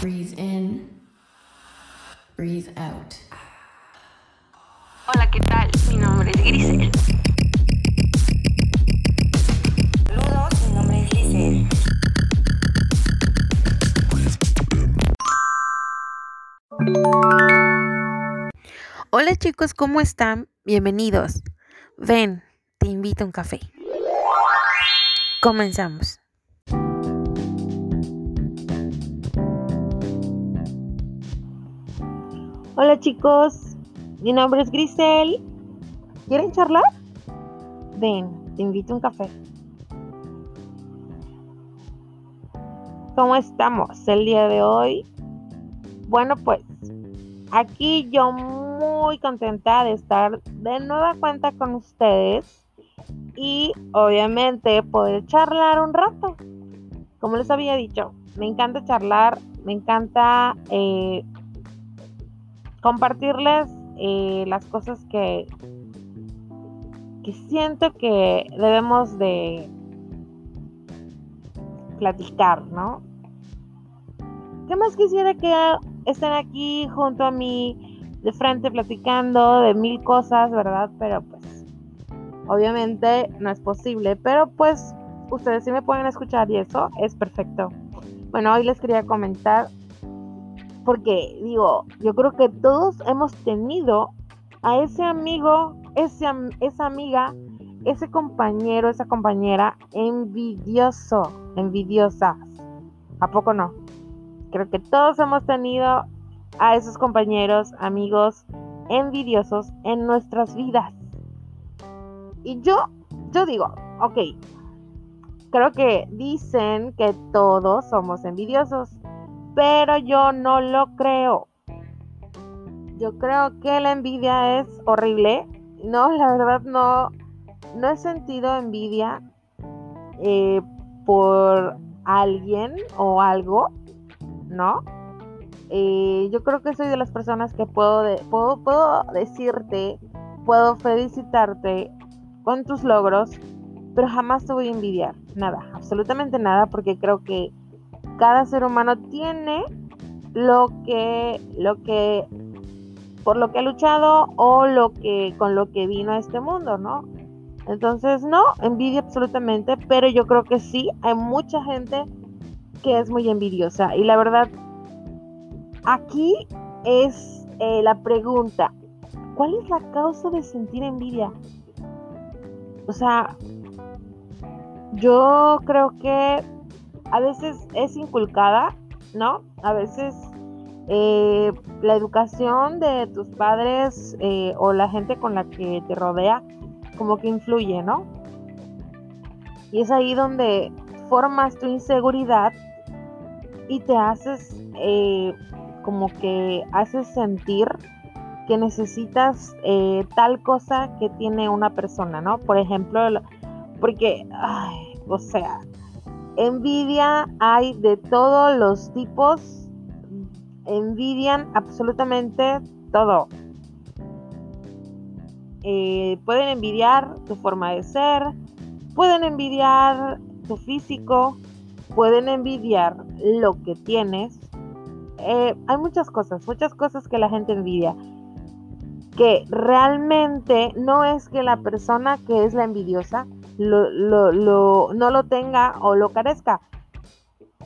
Breathe in, breathe out. Hola, ¿qué tal? Mi nombre es Grisel. Saludos, mi nombre es Lice. Hola chicos, ¿cómo están? Bienvenidos. Ven, te invito a un café. Comenzamos. Hola chicos, mi nombre es Grisel. ¿Quieren charlar? Ven, te invito a un café. ¿Cómo estamos el día de hoy? Bueno, pues aquí yo muy contenta de estar de nueva cuenta con ustedes y obviamente poder charlar un rato. Como les había dicho, me encanta charlar, me encanta eh, compartirles eh, las cosas que, que siento que debemos de platicar, ¿no? ¿Qué más quisiera que estén aquí junto a mí de frente platicando de mil cosas, ¿verdad? Pero pues obviamente no es posible, pero pues ustedes sí me pueden escuchar y eso es perfecto. Bueno, hoy les quería comentar porque digo, yo creo que todos hemos tenido a ese amigo, ese, esa amiga, ese compañero, esa compañera envidioso, envidiosas. ¿A poco no? Creo que todos hemos tenido a esos compañeros, amigos envidiosos en nuestras vidas. Y yo, yo digo, ok, creo que dicen que todos somos envidiosos pero yo no lo creo. Yo creo que la envidia es horrible. No, la verdad no, no he sentido envidia eh, por alguien o algo, ¿no? Eh, yo creo que soy de las personas que puedo, puedo, puedo decirte, puedo felicitarte con tus logros, pero jamás te voy a envidiar, nada, absolutamente nada, porque creo que cada ser humano tiene lo que, lo que, por lo que ha luchado o lo que, con lo que vino a este mundo, ¿no? Entonces, no, envidia absolutamente, pero yo creo que sí, hay mucha gente que es muy envidiosa. Y la verdad, aquí es eh, la pregunta, ¿cuál es la causa de sentir envidia? O sea, yo creo que a veces es inculcada, ¿no? A veces eh, la educación de tus padres eh, o la gente con la que te rodea como que influye, ¿no? Y es ahí donde formas tu inseguridad y te haces eh, como que haces sentir que necesitas tal cosa que tiene una persona, ¿no? Por ejemplo, porque, ay, o sea, Envidia hay de todos los tipos. Envidian absolutamente todo. Eh, pueden envidiar tu forma de ser, pueden envidiar tu físico, pueden envidiar lo que tienes. Eh, hay muchas cosas, muchas cosas que la gente envidia. Que realmente no es que la persona que es la envidiosa lo, no lo tenga o lo carezca.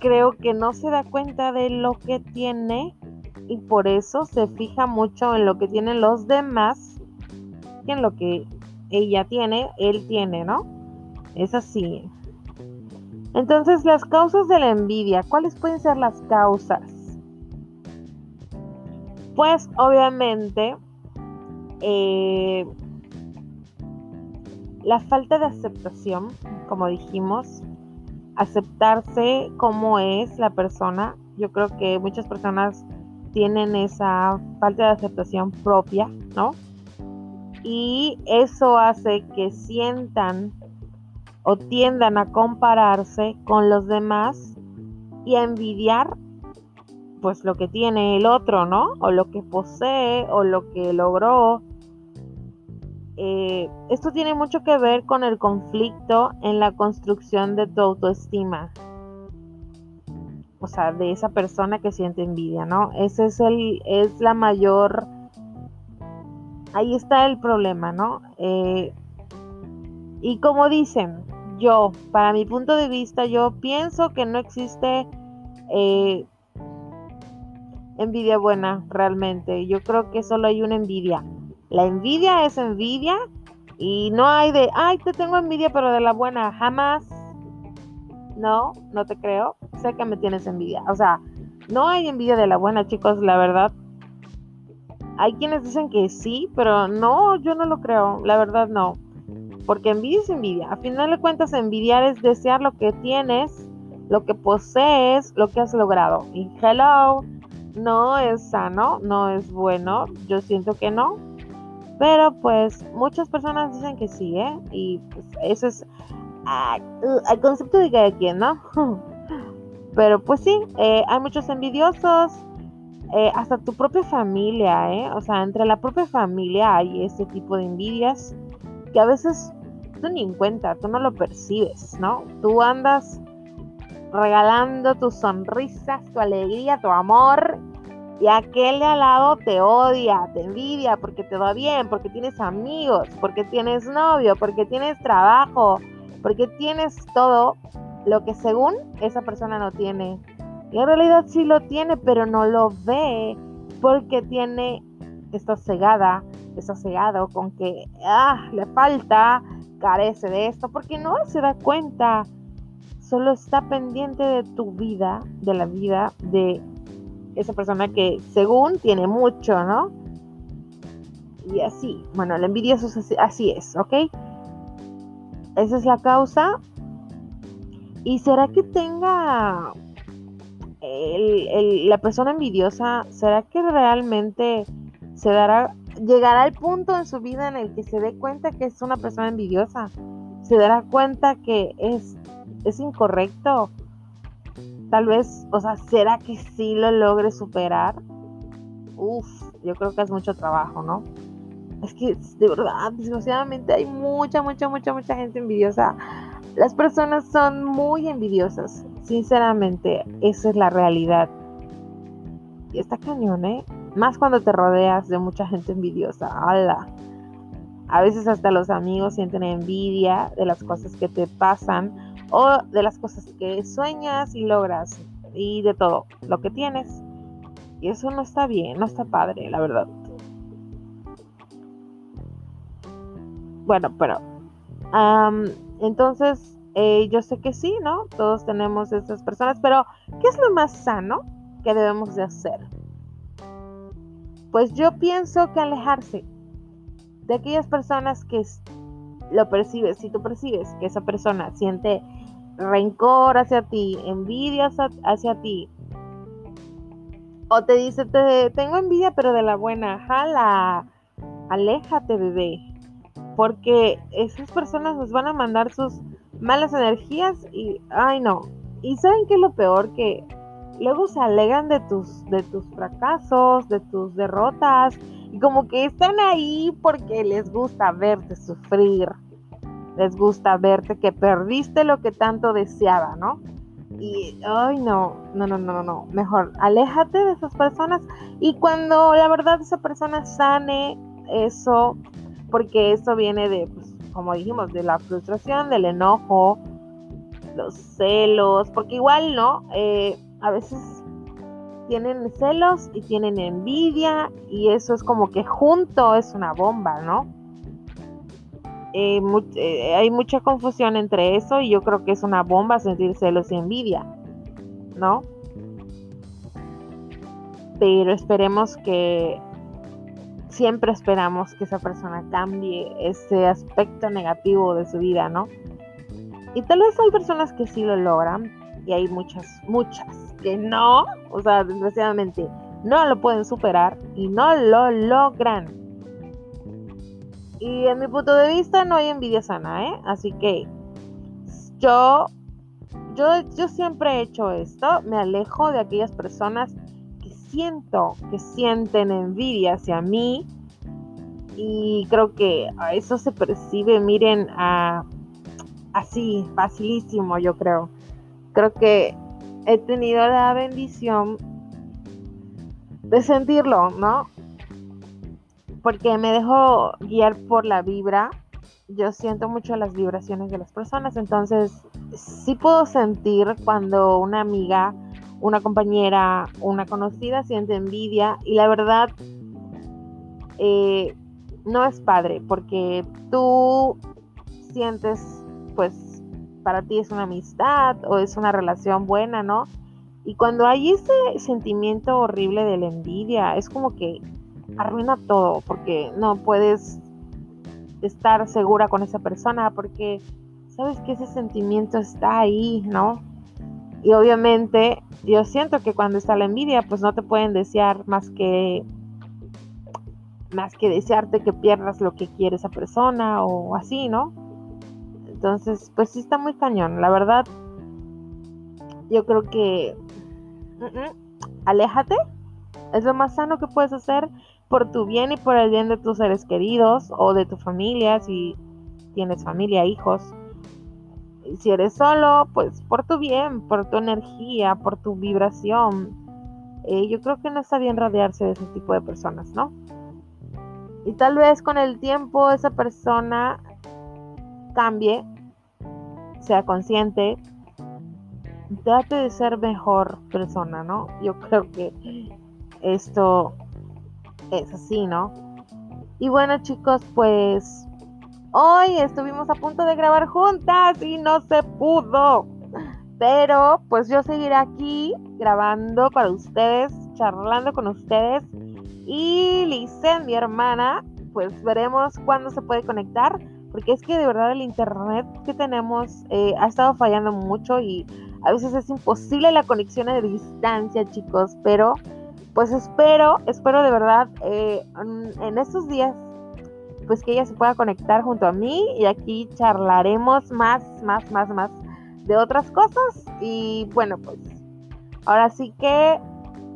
Creo que no se da cuenta de lo que tiene y por eso se fija mucho en lo que tienen los demás que en lo que ella tiene, él tiene, ¿no? Es así. Entonces, las causas de la envidia, ¿cuáles pueden ser las causas? Pues obviamente eh, la falta de aceptación, como dijimos, aceptarse como es la persona. Yo creo que muchas personas tienen esa falta de aceptación propia, ¿no? Y eso hace que sientan o tiendan a compararse con los demás y a envidiar pues lo que tiene el otro, ¿no? O lo que posee o lo que logró eh, esto tiene mucho que ver con el conflicto en la construcción de tu autoestima. o sea, de esa persona que siente envidia, ¿no? Ese es el, es la mayor, ahí está el problema, ¿no? Eh, y como dicen, yo, para mi punto de vista, yo pienso que no existe eh, envidia buena realmente. Yo creo que solo hay una envidia. La envidia es envidia y no hay de, ay, te tengo envidia, pero de la buena, jamás. No, no te creo. Sé que me tienes envidia. O sea, no hay envidia de la buena, chicos, la verdad. Hay quienes dicen que sí, pero no, yo no lo creo. La verdad, no. Porque envidia es envidia. A final de cuentas, envidiar es desear lo que tienes, lo que posees, lo que has logrado. Y hello, no es sano, no es bueno. Yo siento que no. Pero pues muchas personas dicen que sí, ¿eh? Y pues eso es ah, el concepto de cada quien, ¿no? Pero pues sí, eh, hay muchos envidiosos, eh, hasta tu propia familia, ¿eh? O sea, entre la propia familia hay este tipo de envidias que a veces tú ni en cuenta, tú no lo percibes, ¿no? Tú andas regalando tus sonrisas, tu alegría, tu amor y aquel de al lado te odia, te envidia porque te va bien, porque tienes amigos, porque tienes novio, porque tienes trabajo, porque tienes todo lo que según esa persona no tiene. Y en realidad sí lo tiene, pero no lo ve porque tiene, está cegada, está cegado con que ah, le falta, carece de esto, porque no se da cuenta. Solo está pendiente de tu vida, de la vida de esa persona que según tiene mucho, ¿no? Y así, bueno, el envidioso es así, es, ¿ok? Esa es la causa. ¿Y será que tenga la persona envidiosa, será que realmente se dará, llegará al punto en su vida en el que se dé cuenta que es una persona envidiosa? ¿Se dará cuenta que es, es incorrecto? Tal vez, o sea, ¿será que sí lo logre superar? Uf, yo creo que es mucho trabajo, ¿no? Es que de verdad, desgraciadamente hay mucha, mucha, mucha, mucha gente envidiosa. Las personas son muy envidiosas, sinceramente, esa es la realidad. Y está cañón, ¿eh? Más cuando te rodeas de mucha gente envidiosa. ¡Hala! A veces hasta los amigos sienten envidia de las cosas que te pasan o de las cosas que sueñas y logras y de todo lo que tienes. Y eso no está bien, no está padre, la verdad. Bueno, pero entonces eh, yo sé que sí, ¿no? Todos tenemos estas personas, pero ¿qué es lo más sano que debemos de hacer? Pues yo pienso que alejarse de aquellas personas que lo percibes, si tú percibes que esa persona siente rencor hacia ti, envidia hacia, ti, o te dice, te, tengo envidia, pero de la buena, jala, aléjate, bebé, porque esas personas nos van a mandar sus malas energías y, ay no, y saben que es lo peor que luego se alegan de tus, de tus fracasos, de tus derrotas, y como que están ahí porque les gusta verte sufrir, les gusta verte que perdiste lo que tanto deseaba, ¿no? Y, ay, no, no, no, no, no, mejor aléjate de esas personas y cuando la verdad esa persona sane eso, porque eso viene de, pues, como dijimos, de la frustración, del enojo, los celos, porque igual, ¿no? Eh, a veces tienen celos y tienen envidia y eso es como que junto es una bomba, ¿no? Eh, eh, hay mucha confusión entre eso y yo creo que es una bomba sentir celos y envidia, ¿no? Pero esperemos que siempre esperamos que esa persona cambie ese aspecto negativo de su vida, ¿no? Y tal vez hay personas que sí lo logran y hay muchas, muchas que no, o sea, desgraciadamente, no lo pueden superar y no lo logran. Y en mi punto de vista no hay envidia sana, ¿eh? Así que yo, yo, yo siempre he hecho esto, me alejo de aquellas personas que siento, que sienten envidia hacia mí. Y creo que eso se percibe, miren, a, así, facilísimo, yo creo. Creo que he tenido la bendición de sentirlo, ¿no? Porque me dejo guiar por la vibra. Yo siento mucho las vibraciones de las personas, entonces sí puedo sentir cuando una amiga, una compañera, una conocida siente envidia y la verdad eh, no es padre porque tú sientes pues para ti es una amistad o es una relación buena, ¿no? Y cuando hay ese sentimiento horrible de la envidia, es como que arruina todo, porque no puedes estar segura con esa persona, porque sabes que ese sentimiento está ahí, ¿no? Y obviamente yo siento que cuando está la envidia, pues no te pueden desear más que más que desearte que pierdas lo que quiere esa persona o así, ¿no? Entonces, pues sí está muy cañón. La verdad, yo creo que aléjate. Es lo más sano que puedes hacer por tu bien y por el bien de tus seres queridos o de tu familia, si tienes familia, hijos. Si eres solo, pues por tu bien, por tu energía, por tu vibración. Eh, yo creo que no está bien rodearse de ese tipo de personas, ¿no? Y tal vez con el tiempo esa persona cambie sea consciente, trate de ser mejor persona, ¿no? Yo creo que esto es así, ¿no? Y bueno chicos, pues hoy estuvimos a punto de grabar juntas y no se pudo. Pero pues yo seguiré aquí grabando para ustedes, charlando con ustedes. Y Lice, mi hermana, pues veremos cuándo se puede conectar porque es que de verdad el internet que tenemos eh, ha estado fallando mucho y a veces es imposible la conexión a distancia, chicos, pero pues espero, espero de verdad eh, en estos días pues que ella se pueda conectar junto a mí y aquí charlaremos más, más, más, más de otras cosas. Y bueno pues ahora sí que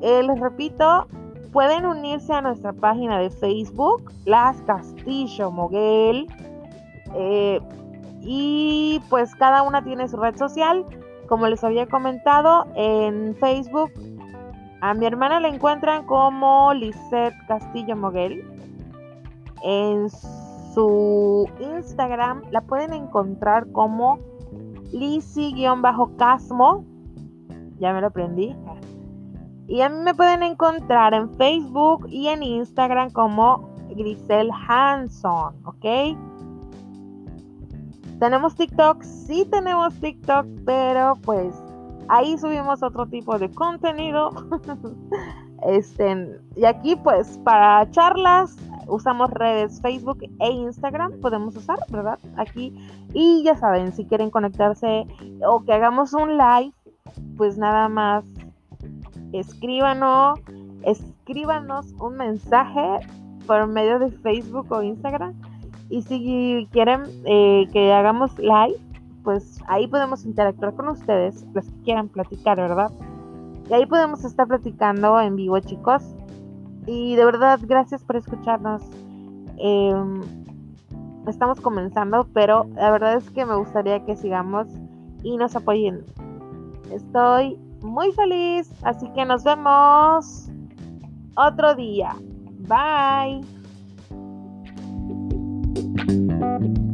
eh, les repito pueden unirse a nuestra página de Facebook Las Castillo Moguel eh, y pues cada una tiene su red social. Como les había comentado, en Facebook a mi hermana la encuentran como Lisette Castillo Moguel. En su Instagram la pueden encontrar como Lisi-Casmo. Ya me lo aprendí. Y a mí me pueden encontrar en Facebook y en Instagram como Grisel Hanson, ¿ok? ¿Tenemos TikTok? Sí tenemos TikTok, pero pues ahí subimos otro tipo de contenido. este, y aquí pues para charlas usamos redes Facebook e Instagram, podemos usar, ¿verdad? Aquí. Y ya saben, si quieren conectarse o que hagamos un live, pues nada más escríbanos, escríbanos un mensaje por medio de Facebook o Instagram y si quieren eh, que hagamos live, pues ahí podemos interactuar con ustedes, los que quieran platicar, ¿verdad? Y ahí podemos estar platicando en vivo, chicos. Y de verdad, gracias por escucharnos. Em, estamos comenzando, pero la verdad es que me gustaría que sigamos y nos apoyen. Estoy muy feliz, así que nos vemos otro día. Bye. Thank you.